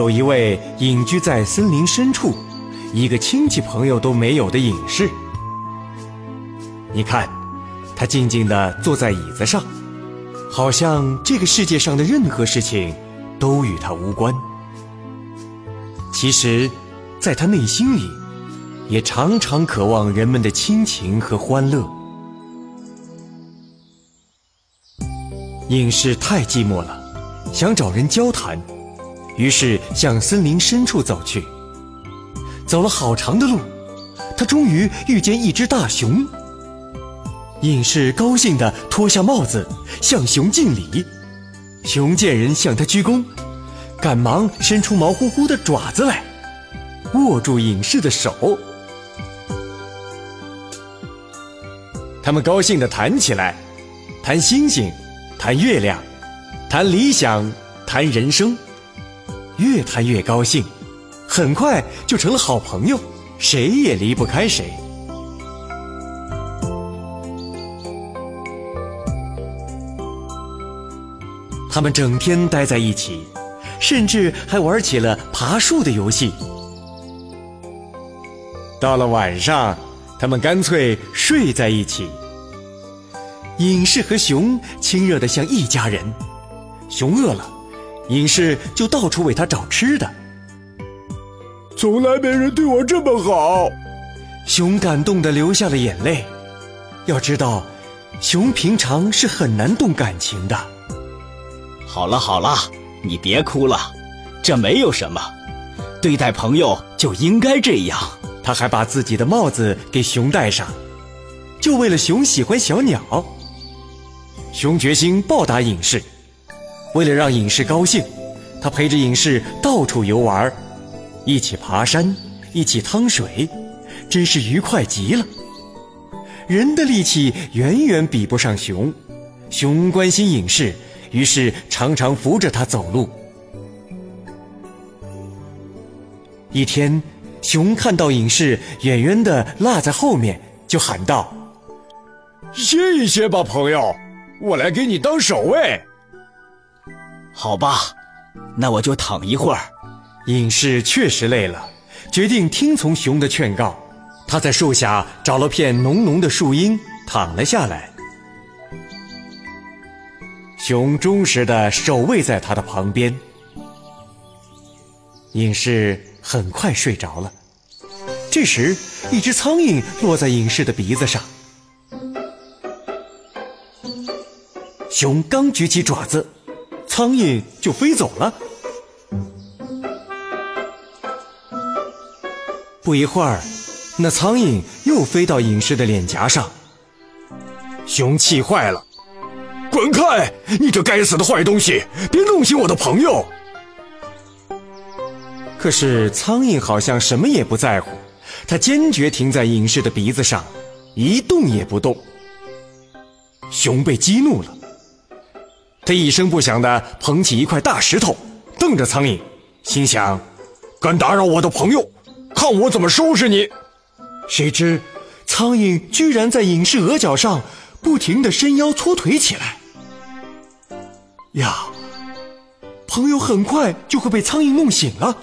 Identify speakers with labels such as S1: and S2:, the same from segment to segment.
S1: 有一位隐居在森林深处、一个亲戚朋友都没有的隐士。你看，他静静地坐在椅子上，好像这个世界上的任何事情都与他无关。其实，在他内心里，也常常渴望人们的亲情和欢乐。隐士太寂寞了，想找人交谈。于是向森林深处走去。走了好长的路，他终于遇见一只大熊。隐士高兴地脱下帽子，向熊敬礼。熊见人向他鞠躬，赶忙伸出毛乎乎的爪子来，握住隐士的手。他们高兴地谈起来，谈星星，谈月亮，谈理想，谈人生。越谈越高兴，很快就成了好朋友，谁也离不开谁。他们整天待在一起，甚至还玩起了爬树的游戏。到了晚上，他们干脆睡在一起。隐士和熊亲热的像一家人，熊饿了。隐士就到处为他找吃的，
S2: 从来没人对我这么好。
S1: 熊感动的流下了眼泪。要知道，熊平常是很难动感情的。
S3: 好了好了，你别哭了，这没有什么。对待朋友就应该这样。
S1: 他还把自己的帽子给熊戴上，就为了熊喜欢小鸟。熊决心报答隐士。为了让隐士高兴，他陪着隐士到处游玩，一起爬山，一起趟水，真是愉快极了。人的力气远远比不上熊，熊关心隐士，于是常常扶着他走路。一天，熊看到隐士远远的落在后面，就喊道：“
S2: 歇一歇吧，朋友，我来给你当守卫。”
S3: 好吧，那我就躺一会儿。
S1: 隐士确实累了，决定听从熊的劝告。他在树下找了片浓浓的树荫，躺了下来。熊忠实的守卫在他的旁边。隐士很快睡着了。这时，一只苍蝇落在隐士的鼻子上。熊刚举起爪子。苍蝇就飞走了。不一会儿，那苍蝇又飞到隐士的脸颊上。
S2: 熊气坏了，滚开！你这该死的坏东西，别弄醒我的朋友！
S1: 可是苍蝇好像什么也不在乎，它坚决停在隐士的鼻子上，一动也不动。熊被激怒了。他一声不响地捧起一块大石头，瞪着苍蝇，心想：“
S2: 敢打扰我的朋友，看我怎么收拾你！”
S1: 谁知，苍蝇居然在隐士额角上不停地伸腰搓腿起来。呀！朋友很快就会被苍蝇弄醒了。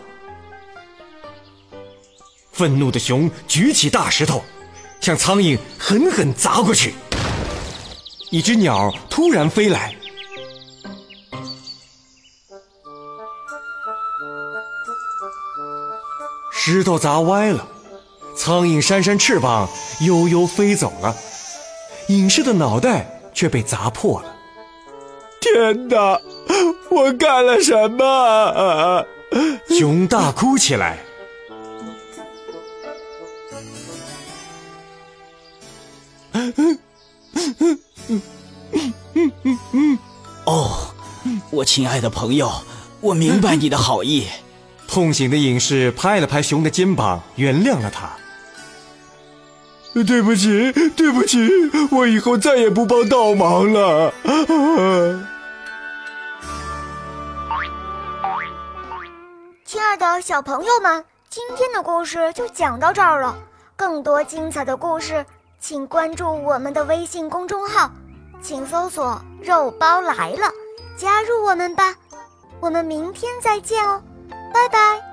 S1: 愤怒的熊举起大石头，向苍蝇狠狠砸过去。一只鸟突然飞来。石头砸歪了，苍蝇扇扇翅膀，悠悠飞走了。隐士的脑袋却被砸破了。
S2: 天哪！我干了什么？
S1: 啊熊大哭起来。
S3: 哦，我亲爱的朋友，我明白你的好意。
S1: 痛醒的隐士拍了拍熊的肩膀，原谅了他。
S2: 对不起，对不起，我以后再也不帮倒忙了。
S4: 亲爱的小朋友们，今天的故事就讲到这儿了。更多精彩的故事，请关注我们的微信公众号，请搜索“肉包来了”，加入我们吧。我们明天再见哦，拜拜。